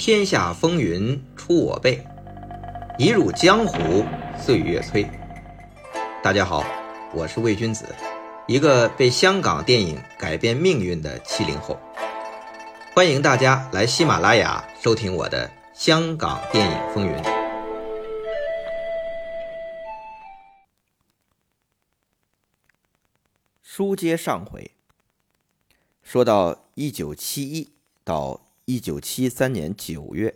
天下风云出我辈，一入江湖岁月催。大家好，我是魏君子，一个被香港电影改变命运的七零后。欢迎大家来喜马拉雅收听我的《香港电影风云》。书接上回，说到一九七一到一九七三年九月，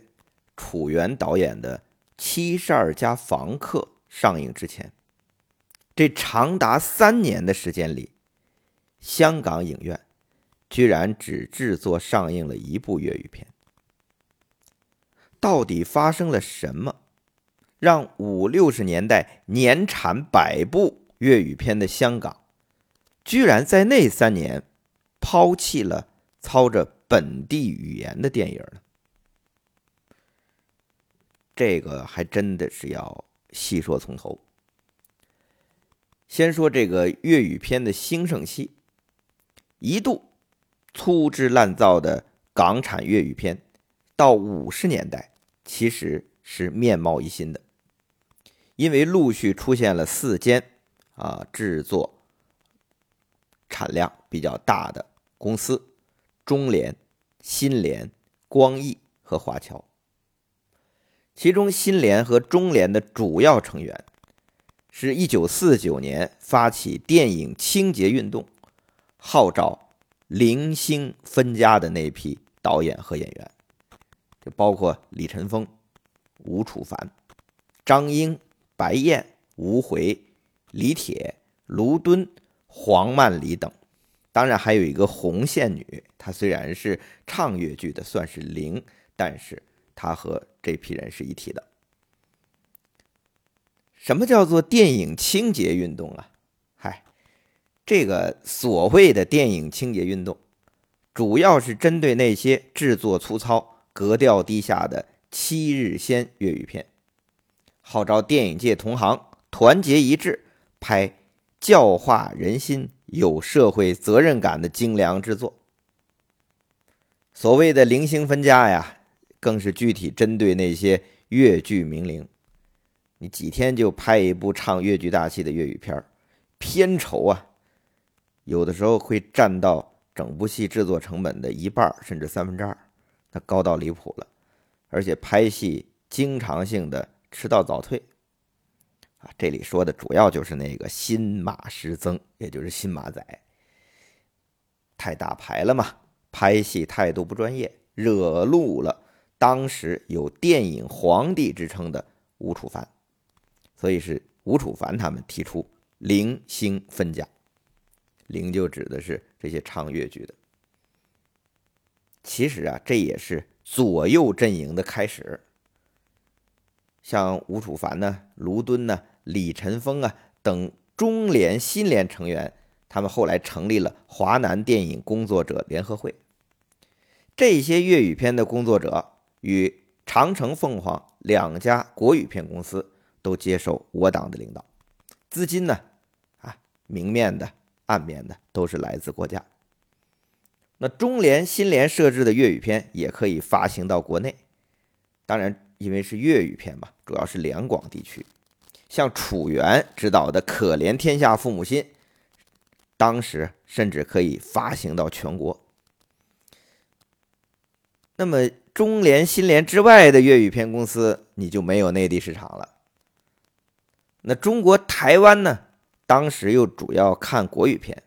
楚原导演的《七十二家房客》上映之前，这长达三年的时间里，香港影院居然只制作上映了一部粤语片。到底发生了什么，让五六十年代年产百部粤语片的香港？居然在那三年抛弃了操着本地语言的电影呢？这个还真的是要细说从头。先说这个粤语片的兴盛期，一度粗制滥造的港产粤语片，到五十年代其实是面貌一新的，因为陆续出现了四间啊制作。产量比较大的公司，中联、新联、光艺和华侨。其中，新联和中联的主要成员，是一九四九年发起电影清洁运动，号召零星分家的那批导演和演员，就包括李晨风、吴楚凡、张英、白燕、吴回、李铁、卢敦。黄曼梨等，当然还有一个红线女，她虽然是唱越剧的，算是零，但是她和这批人是一体的。什么叫做电影清洁运动啊？嗨，这个所谓的电影清洁运动，主要是针对那些制作粗糙、格调低下的七日鲜粤语片，号召电影界同行团结一致拍。教化人心、有社会责任感的精良之作。所谓的零星分家呀，更是具体针对那些粤剧名伶。你几天就拍一部唱粤剧大戏的粤语片片酬啊，有的时候会占到整部戏制作成本的一半甚至三分之二，那高到离谱了。而且拍戏经常性的迟到早退。这里说的主要就是那个新马师曾，也就是新马仔，太大牌了嘛，拍戏态度不专业，惹怒了当时有电影皇帝之称的吴楚凡，所以是吴楚凡他们提出零星分家，零就指的是这些唱越剧的。其实啊，这也是左右阵营的开始，像吴楚凡呢，卢敦呢。李晨风啊等中联、新联成员，他们后来成立了华南电影工作者联合会。这些粤语片的工作者与长城、凤凰两家国语片公司都接受我党的领导，资金呢，啊，明面的、暗面的都是来自国家。那中联、新联设置的粤语片也可以发行到国内，当然，因为是粤语片嘛，主要是两广地区。像楚原执导的《可怜天下父母心》，当时甚至可以发行到全国。那么中联、新联之外的粤语片公司，你就没有内地市场了。那中国台湾呢？当时又主要看国语片，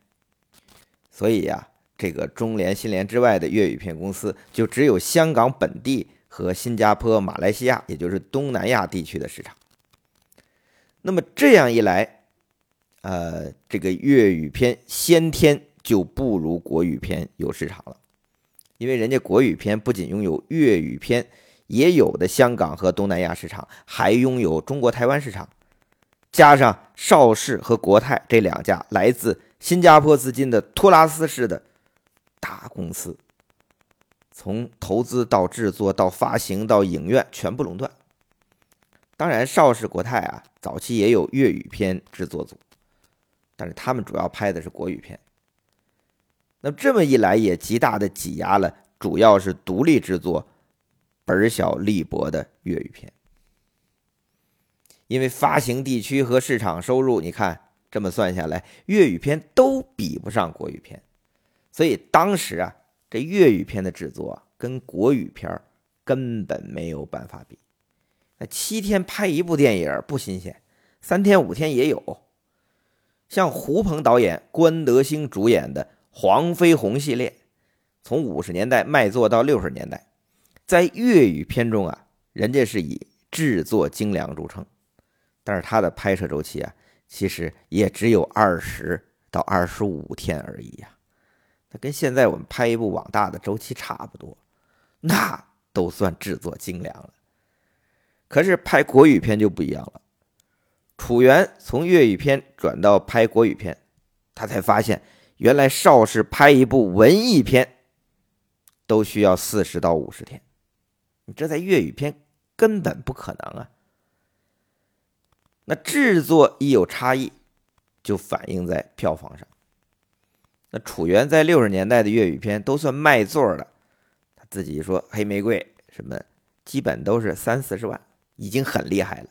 所以呀，这个中联、新联之外的粤语片公司，就只有香港本地和新加坡、马来西亚，也就是东南亚地区的市场。那么这样一来，呃，这个粤语片先天就不如国语片有市场了，因为人家国语片不仅拥有粤语片也有的香港和东南亚市场，还拥有中国台湾市场，加上邵氏和国泰这两家来自新加坡资金的托拉斯式的大公司，从投资到制作到发行到影院全部垄断。当然，邵氏、国泰啊，早期也有粤语片制作组，但是他们主要拍的是国语片。那这么一来，也极大的挤压了主要是独立制作、本小利薄的粤语片。因为发行地区和市场收入，你看这么算下来，粤语片都比不上国语片，所以当时啊，这粤语片的制作跟国语片根本没有办法比。那七天拍一部电影不新鲜，三天五天也有。像胡鹏导演、关德兴主演的《黄飞鸿》系列，从五十年代卖座到六十年代，在粤语片中啊，人家是以制作精良著称。但是它的拍摄周期啊，其实也只有二十到二十五天而已呀。那跟现在我们拍一部网大的周期差不多，那都算制作精良了。可是拍国语片就不一样了。楚原从粤语片转到拍国语片，他才发现原来邵氏拍一部文艺片都需要四十到五十天，你这在粤语片根本不可能啊。那制作一有差异，就反映在票房上。那楚原在六十年代的粤语片都算卖座的，他自己说《黑玫瑰》什么，基本都是三四十万，已经很厉害了。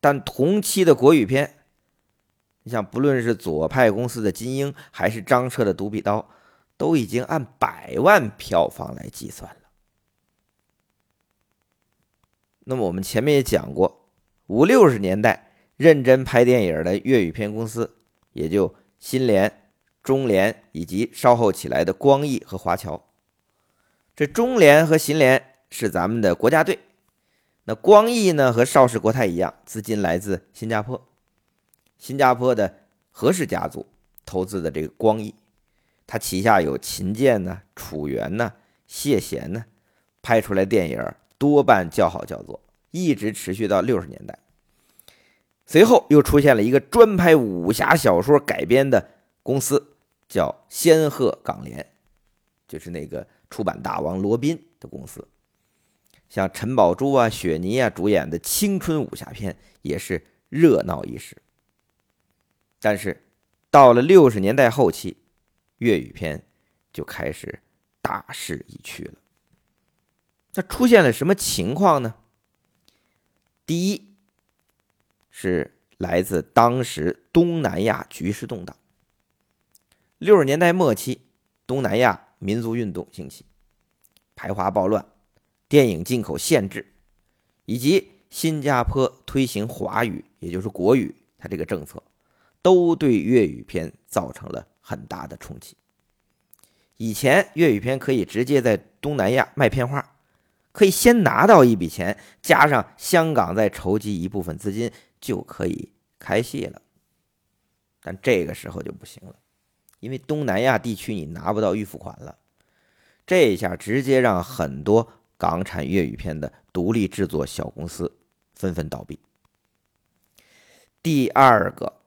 但同期的国语片，你像不论是左派公司的《金鹰》，还是张彻的《独臂刀》，都已经按百万票房来计算了。那么我们前面也讲过，五六十年代。认真拍电影的粤语片公司，也就新联、中联以及稍后起来的光艺和华侨。这中联和新联是咱们的国家队，那光艺呢和邵氏国泰一样，资金来自新加坡。新加坡的何氏家族投资的这个光艺，他旗下有秦剑呢、楚原呢、谢贤呢，拍出来电影多半叫好叫座，一直持续到六十年代。随后又出现了一个专拍武侠小说改编的公司，叫仙鹤港联，就是那个出版大王罗宾的公司。像陈宝珠啊、雪妮啊主演的青春武侠片也是热闹一时。但是到了六十年代后期，粤语片就开始大势已去了。那出现了什么情况呢？第一。是来自当时东南亚局势动荡。六十年代末期，东南亚民族运动兴起，排华暴乱，电影进口限制，以及新加坡推行华语，也就是国语，它这个政策，都对粤语片造成了很大的冲击。以前粤语片可以直接在东南亚卖片花，可以先拿到一笔钱，加上香港再筹集一部分资金。就可以开戏了，但这个时候就不行了，因为东南亚地区你拿不到预付款了，这一下直接让很多港产粤语片的独立制作小公司纷纷倒闭。第二个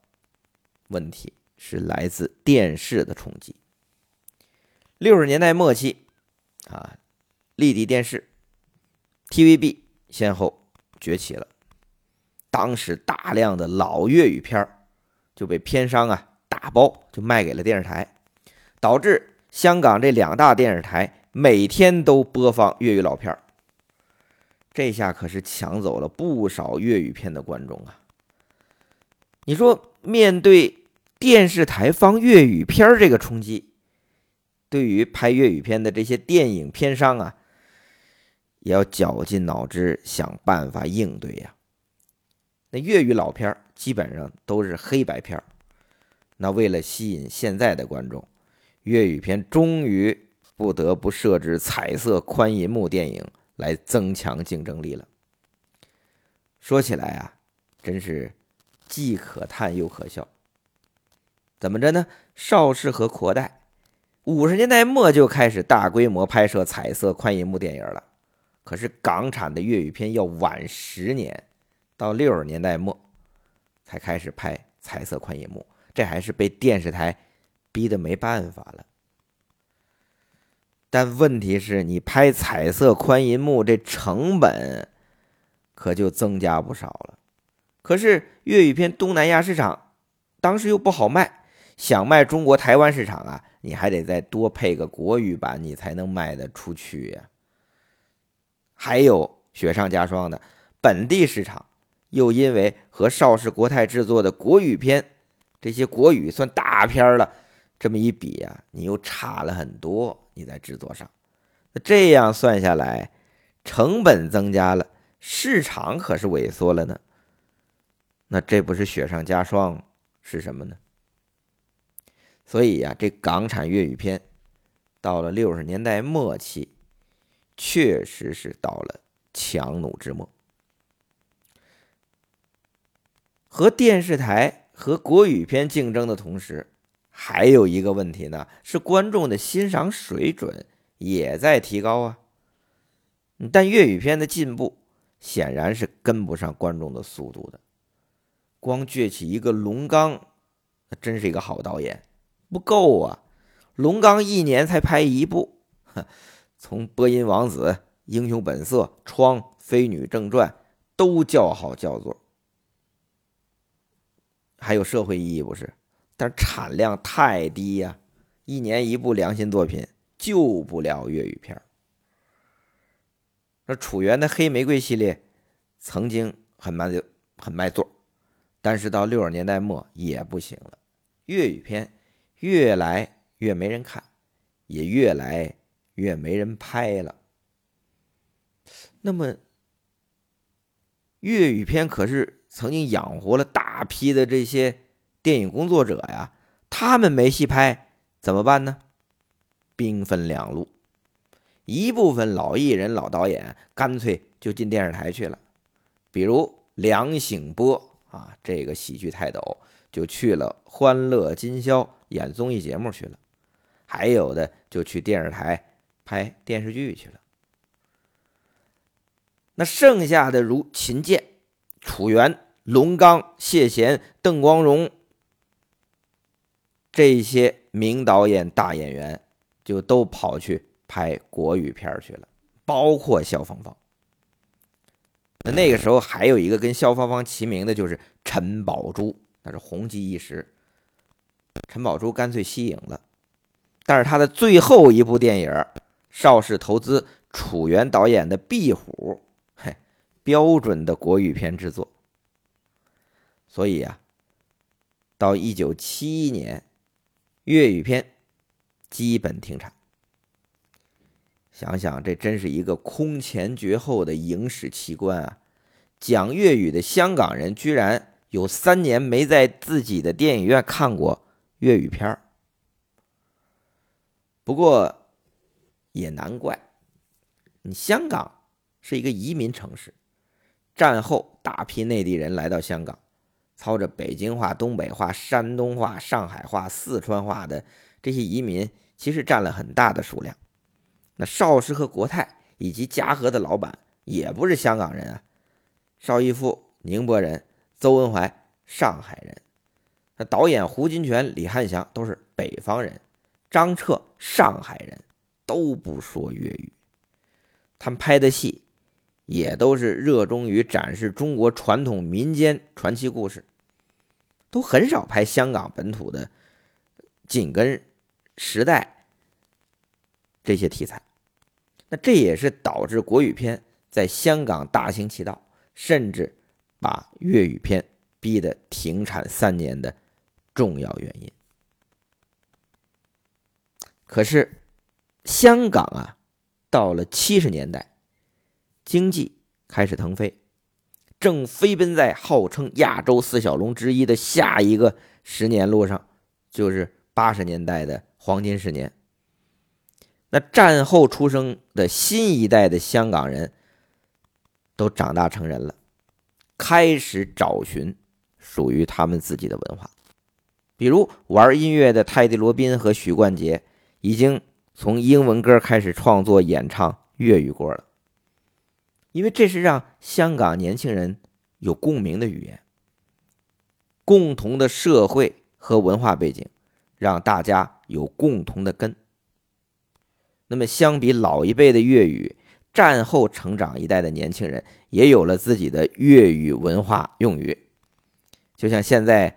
问题是来自电视的冲击。六十年代末期，啊，立体电视 TVB 先后崛起了。当时大量的老粤语片就被片商啊打包就卖给了电视台，导致香港这两大电视台每天都播放粤语老片儿这下可是抢走了不少粤语片的观众啊！你说面对电视台放粤语片这个冲击，对于拍粤语片的这些电影片商啊，也要绞尽脑汁想办法应对呀。那粤语老片基本上都是黑白片那为了吸引现在的观众，粤语片终于不得不设置彩色宽银幕电影来增强竞争力了。说起来啊，真是既可叹又可笑。怎么着呢？邵氏和扩代五十年代末就开始大规模拍摄彩色宽银幕电影了，可是港产的粤语片要晚十年。到六十年代末，才开始拍彩色宽银幕，这还是被电视台逼得没办法了。但问题是你拍彩色宽银幕，这成本可就增加不少了。可是粤语片东南亚市场当时又不好卖，想卖中国台湾市场啊，你还得再多配个国语版，你才能卖得出去呀。还有雪上加霜的本地市场，又因为和邵氏国泰制作的国语片这些国语算大片了，这么一比啊，你又差了很多。你在制作上，那这样算下来，成本增加了，市场可是萎缩了呢。那这不是雪上加霜是什么呢？所以呀，这港产粤语片到了六十年代末期，确实是到了强弩之末。和电视台和国语片竞争的同时，还有一个问题呢，是观众的欣赏水准也在提高啊。但粤语片的进步显然是跟不上观众的速度的。光崛起一个龙刚，真是一个好导演。不够啊！龙刚一年才拍一部，从《播音王子》《英雄本色》《窗》《飞女正传》都叫好叫座，还有社会意义不是？但产量太低呀，一年一部良心作品救不了粤语片。那楚原的《黑玫瑰》系列曾经很卖很卖座，但是到六十年代末也不行了，粤语片。越来越没人看，也越来越没人拍了。那么，粤语片可是曾经养活了大批的这些电影工作者呀，他们没戏拍怎么办呢？兵分两路，一部分老艺人、老导演干脆就进电视台去了，比如梁醒波啊，这个喜剧泰斗就去了《欢乐今宵》。演综艺节目去了，还有的就去电视台拍电视剧去了。那剩下的如秦剑、楚原、龙刚、谢贤、邓光荣这些名导演、大演员，就都跑去拍国语片去了，包括肖芳芳。那那个时候还有一个跟肖芳芳齐名的，就是陈宝珠，那是红极一时。陈宝珠干脆息影了，但是他的最后一部电影，邵氏投资、楚原导演的《壁虎》，嘿，标准的国语片制作。所以啊，到一九七一年，粤语片基本停产。想想，这真是一个空前绝后的影史奇观啊！讲粤语的香港人居然有三年没在自己的电影院看过。粤语片儿，不过也难怪，你香港是一个移民城市，战后大批内地人来到香港，操着北京话、东北话、山东话、上海话、四川话的这些移民，其实占了很大的数量。那邵氏和国泰以及嘉禾的老板也不是香港人啊，邵逸夫宁波人，邹文怀上海人。那导演胡金铨、李汉祥都是北方人，张彻上海人，都不说粤语。他们拍的戏也都是热衷于展示中国传统民间传奇故事，都很少拍香港本土的紧跟时代这些题材。那这也是导致国语片在香港大行其道，甚至把粤语片逼得停产三年的。重要原因。可是，香港啊，到了七十年代，经济开始腾飞，正飞奔在号称亚洲四小龙之一的下一个十年路上，就是八十年代的黄金十年。那战后出生的新一代的香港人，都长大成人了，开始找寻属于他们自己的文化。比如玩音乐的泰迪罗宾和许冠杰，已经从英文歌开始创作演唱粤语歌了，因为这是让香港年轻人有共鸣的语言，共同的社会和文化背景，让大家有共同的根。那么，相比老一辈的粤语，战后成长一代的年轻人也有了自己的粤语文化用语，就像现在。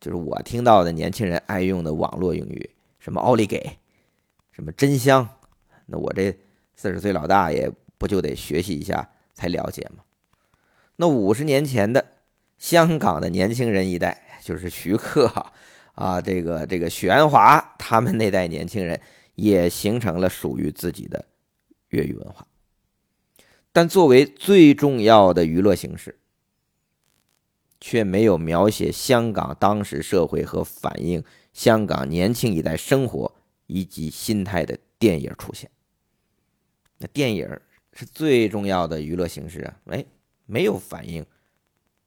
就是我听到的年轻人爱用的网络用语，什么奥利给，什么真香，那我这四十岁老大也不就得学习一下才了解吗？那五十年前的香港的年轻人一代，就是徐克啊，这个这个许鞍华他们那代年轻人，也形成了属于自己的粤语文化。但作为最重要的娱乐形式，却没有描写香港当时社会和反映香港年轻一代生活以及心态的电影出现。那电影是最重要的娱乐形式啊，哎，没有反映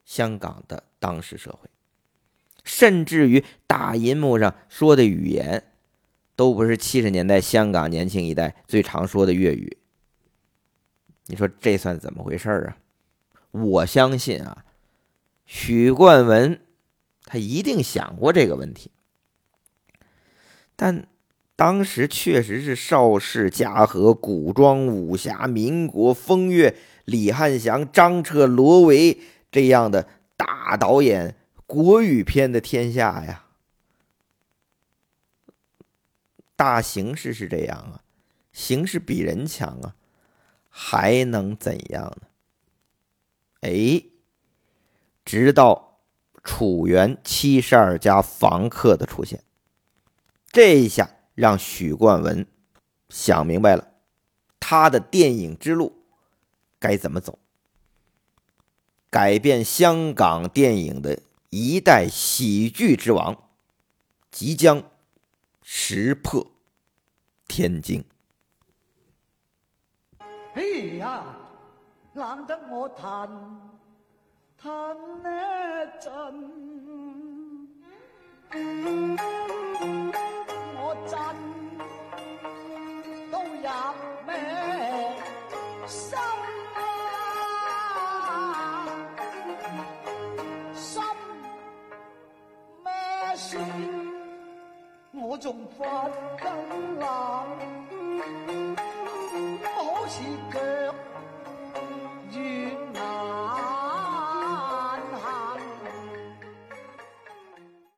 香港的当时社会，甚至于大银幕上说的语言，都不是七十年代香港年轻一代最常说的粤语。你说这算怎么回事啊？我相信啊，许冠文他一定想过这个问题，但当时确实是邵氏、嘉禾、古装、武侠、民国、风月、李汉祥、张彻、罗维这样的大导演国语片的天下呀。大形势是这样啊，形势比人强啊。还能怎样呢？哎，直到楚原七十二家房客的出现，这一下让许冠文想明白了，他的电影之路该怎么走。改变香港电影的一代喜剧之王，即将石破天惊。哎呀，难得我弹弹一阵，